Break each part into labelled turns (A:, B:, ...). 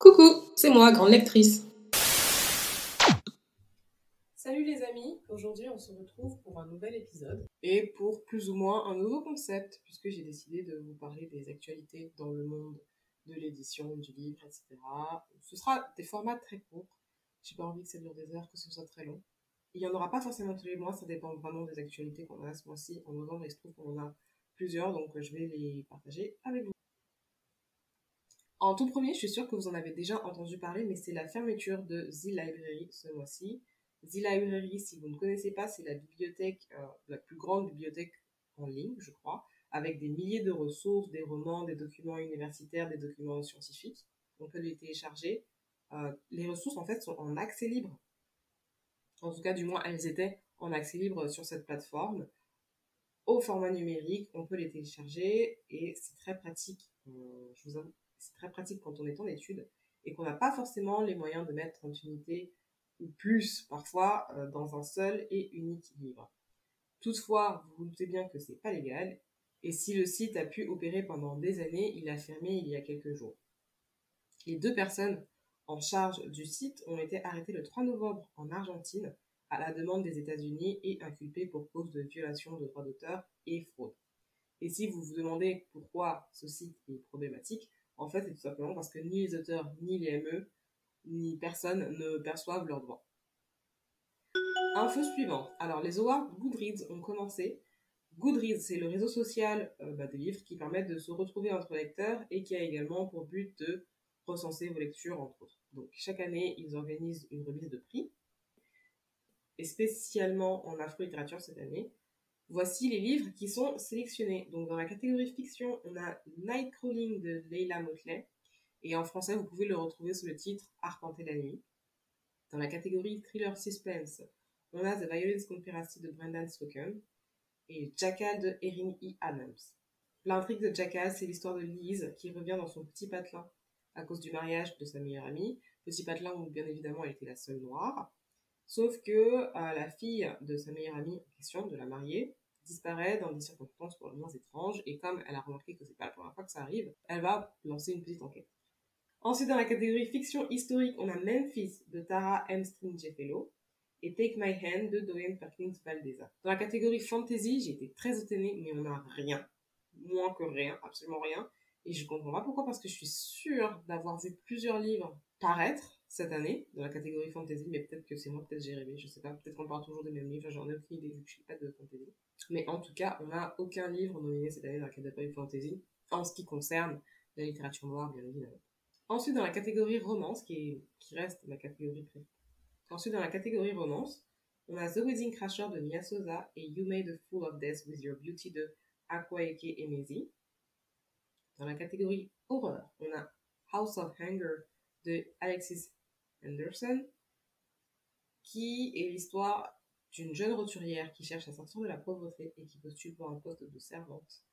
A: Coucou, c'est moi, grande lectrice.
B: Salut les amis, aujourd'hui on se retrouve pour un nouvel épisode et pour plus ou moins un nouveau concept puisque j'ai décidé de vous parler des actualités dans le monde de l'édition, du livre, etc. Ce sera des formats très courts, j'ai pas envie que ça dure des heures, que ce soit très long. Il n'y en aura pas forcément tous les mois, ça dépend vraiment des actualités qu'on a ce mois-ci. En novembre, il se trouve qu'on en a plusieurs, donc je vais les partager avec vous. En tout premier, je suis sûre que vous en avez déjà entendu parler, mais c'est la fermeture de The Library ce mois-ci. The Library, si vous ne connaissez pas, c'est la bibliothèque, euh, la plus grande bibliothèque en ligne, je crois, avec des milliers de ressources, des romans, des documents universitaires, des documents scientifiques. On peut les télécharger. Euh, les ressources, en fait, sont en accès libre. En tout cas, du moins, elles étaient en accès libre sur cette plateforme. Au format numérique, on peut les télécharger et c'est très pratique. Euh, je vous avoue, c'est très pratique quand on est en études et qu'on n'a pas forcément les moyens de mettre 30 unités ou plus parfois euh, dans un seul et unique livre. Toutefois, vous vous doutez bien que c'est pas légal et si le site a pu opérer pendant des années, il a fermé il y a quelques jours. Les deux personnes en charge du site ont été arrêtées le 3 novembre en Argentine à la demande des États-Unis et inculpées pour cause de violation de droits d'auteur et fraude. Et si vous vous demandez pourquoi ce site est problématique, en fait, c'est tout simplement parce que ni les auteurs, ni les ME, ni personne ne perçoivent leurs droits. Info suivante. Alors, les awards Goodreads ont commencé. Goodreads, c'est le réseau social euh, bah, des livres qui permettent de se retrouver entre lecteurs et qui a également pour but de recenser vos lectures, entre autres. Donc, chaque année, ils organisent une remise de prix. Et spécialement en afro-littérature cette année, Voici les livres qui sont sélectionnés. Donc dans la catégorie fiction, on a Nightcrawling de Leila Motley. Et en français, vous pouvez le retrouver sous le titre Arpenter la nuit. Dans la catégorie thriller suspense, on a The Violence Conspiracy de Brendan Slocum et Jackal de Erin E. Adams. L'intrigue de Jackal, c'est l'histoire de Lise qui revient dans son petit patelin à cause du mariage de sa meilleure amie. Petit patelin où bien évidemment elle était la seule noire. Sauf que euh, la fille de sa meilleure amie en question, de la mariée, disparaît dans des circonstances pour le moins étranges, et comme elle a remarqué que c'est pas la première fois que ça arrive, elle va lancer une petite enquête. Ensuite, dans la catégorie fiction historique, on a Memphis de Tara M. Jeffellow et Take My Hand de Dorian Perkins Valdeza. Dans la catégorie fantasy, j'ai été très étonnée, mais on n'a rien. Moins que rien, absolument rien. Et je comprends pas pourquoi, parce que je suis sûre d'avoir vu plusieurs livres paraître cette année dans la catégorie fantasy, mais peut-être que c'est moi, peut-être j'ai rêvé, je sais pas, peut-être qu'on parle toujours des mêmes livres, j'en ai aucune idée vu que je suis pas de fantasy. Mais en tout cas, on n'a aucun livre nominé cette année dans la catégorie fantasy, en ce qui concerne la littérature noire, bien évidemment. Ensuite, dans la catégorie romance, qui, est, qui reste ma catégorie préférée. Ensuite, dans la catégorie romance, on a The Wedding Crasher de Mia Sosa et You Made a Fool of Death with Your Beauty de Akwaeke Emezi. Dans la catégorie horreur, on a House of Hunger de Alexis Anderson, qui est l'histoire d'une jeune roturière qui cherche à sortir de la pauvreté et qui postule pour un poste de servante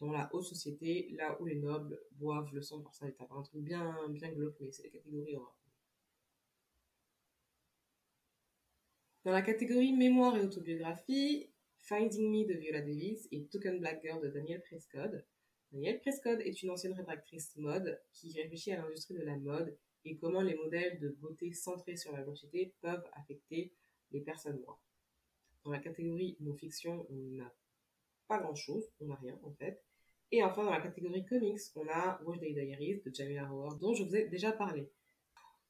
B: dans la haute société, là où les nobles boivent le sang pour ça état. Un truc bien, bien glauque, mais c'est la catégorie horreur. Dans la catégorie mémoire et autobiographie, Finding Me de Viola Davis et Token Black Girl de Danielle Prescott. Danielle Prescott est une ancienne rédactrice mode qui réfléchit à l'industrie de la mode et comment les modèles de beauté centrés sur la blanchité peuvent affecter les personnes noires. Dans la catégorie non-fiction, on n'a pas grand-chose, on n'a rien en fait. Et enfin, dans la catégorie comics, on a Watch Day Diaries de Jamila Howard, dont je vous ai déjà parlé.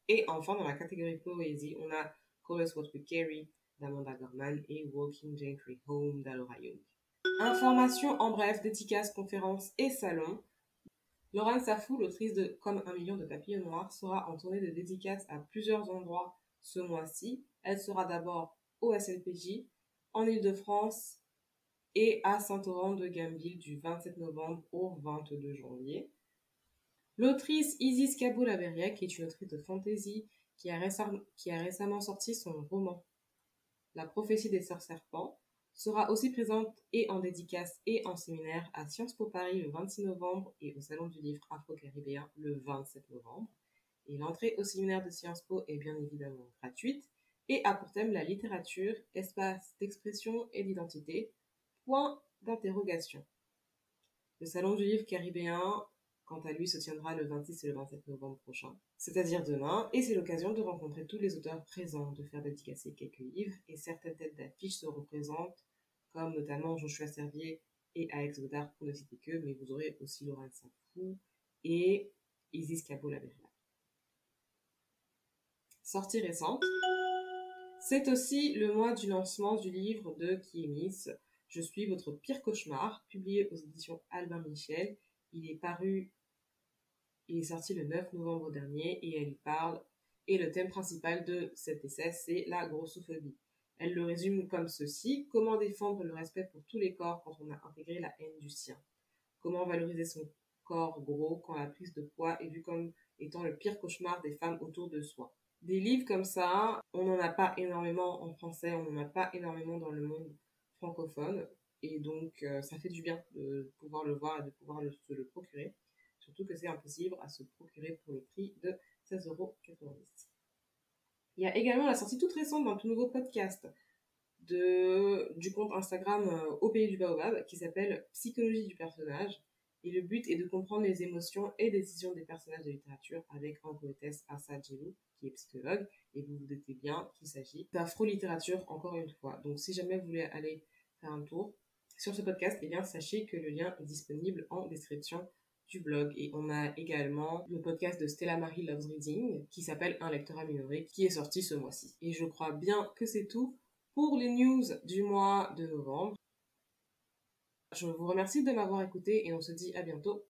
B: Et enfin, dans la catégorie poésie, on a Call Us What We Carry d'Amanda Gorman et Walking Gentry Home d'Alora Young. Informations en bref, dédicaces, conférences et salons. Laurent Safou, l'autrice de Comme un million de papillons noirs, sera en tournée de dédicaces à plusieurs endroits ce mois-ci. Elle sera d'abord au SLPJ, en Ile-de-France et à Saint-Laurent de Gamville du 27 novembre au 22 janvier. L'autrice Isis Averia, qui est une autrice de fantasy, qui a, qui a récemment sorti son roman La prophétie des sœurs serpents, sera aussi présente et en dédicace et en séminaire à Sciences Po Paris le 26 novembre et au Salon du Livre Afro-Caribéen le 27 novembre. Et l'entrée au séminaire de Sciences Po est bien évidemment gratuite et a pour thème la littérature, espace d'expression et d'identité, point d'interrogation. Le Salon du Livre Caribéen quant à lui, se tiendra le 26 et le 27 novembre prochain, c'est-à-dire demain, et c'est l'occasion de rencontrer tous les auteurs présents, de faire dédicacer quelques livres, et certaines têtes d'affiche se représentent, comme notamment Joshua Servier et Alex Godard, pour ne citer que, mais vous aurez aussi Laurent Safou et Isis Cabo Laberla. Sortie récente, c'est aussi le mois du lancement du livre de Kiemis, Je suis votre pire cauchemar, publié aux éditions Albin Michel. Il est paru il est sorti le 9 novembre dernier et elle y parle. Et le thème principal de cet essai, c'est la grossophobie. Elle le résume comme ceci. Comment défendre le respect pour tous les corps quand on a intégré la haine du sien? Comment valoriser son corps gros quand la prise de poids est vue comme étant le pire cauchemar des femmes autour de soi? Des livres comme ça, on n'en a pas énormément en français, on n'en a pas énormément dans le monde francophone. Et donc, euh, ça fait du bien de pouvoir le voir et de pouvoir se le procurer à se procurer pour le prix de 16,90€. Il y a également la sortie toute récente d'un tout nouveau podcast de, du compte Instagram euh, Au Pays du Baobab qui s'appelle Psychologie du personnage. Et le but est de comprendre les émotions et décisions des personnages de littérature avec en poétesse Asa Djelou, qui est psychologue. Et vous vous doutez bien qu'il s'agit d'afro-littérature encore une fois. Donc si jamais vous voulez aller faire un tour sur ce podcast, eh bien sachez que le lien est disponible en description du blog. Et on a également le podcast de Stella Marie Loves Reading qui s'appelle Un lecteur amélioré qui est sorti ce mois-ci. Et je crois bien que c'est tout pour les news du mois de novembre. Je vous remercie de m'avoir écouté et on se dit à bientôt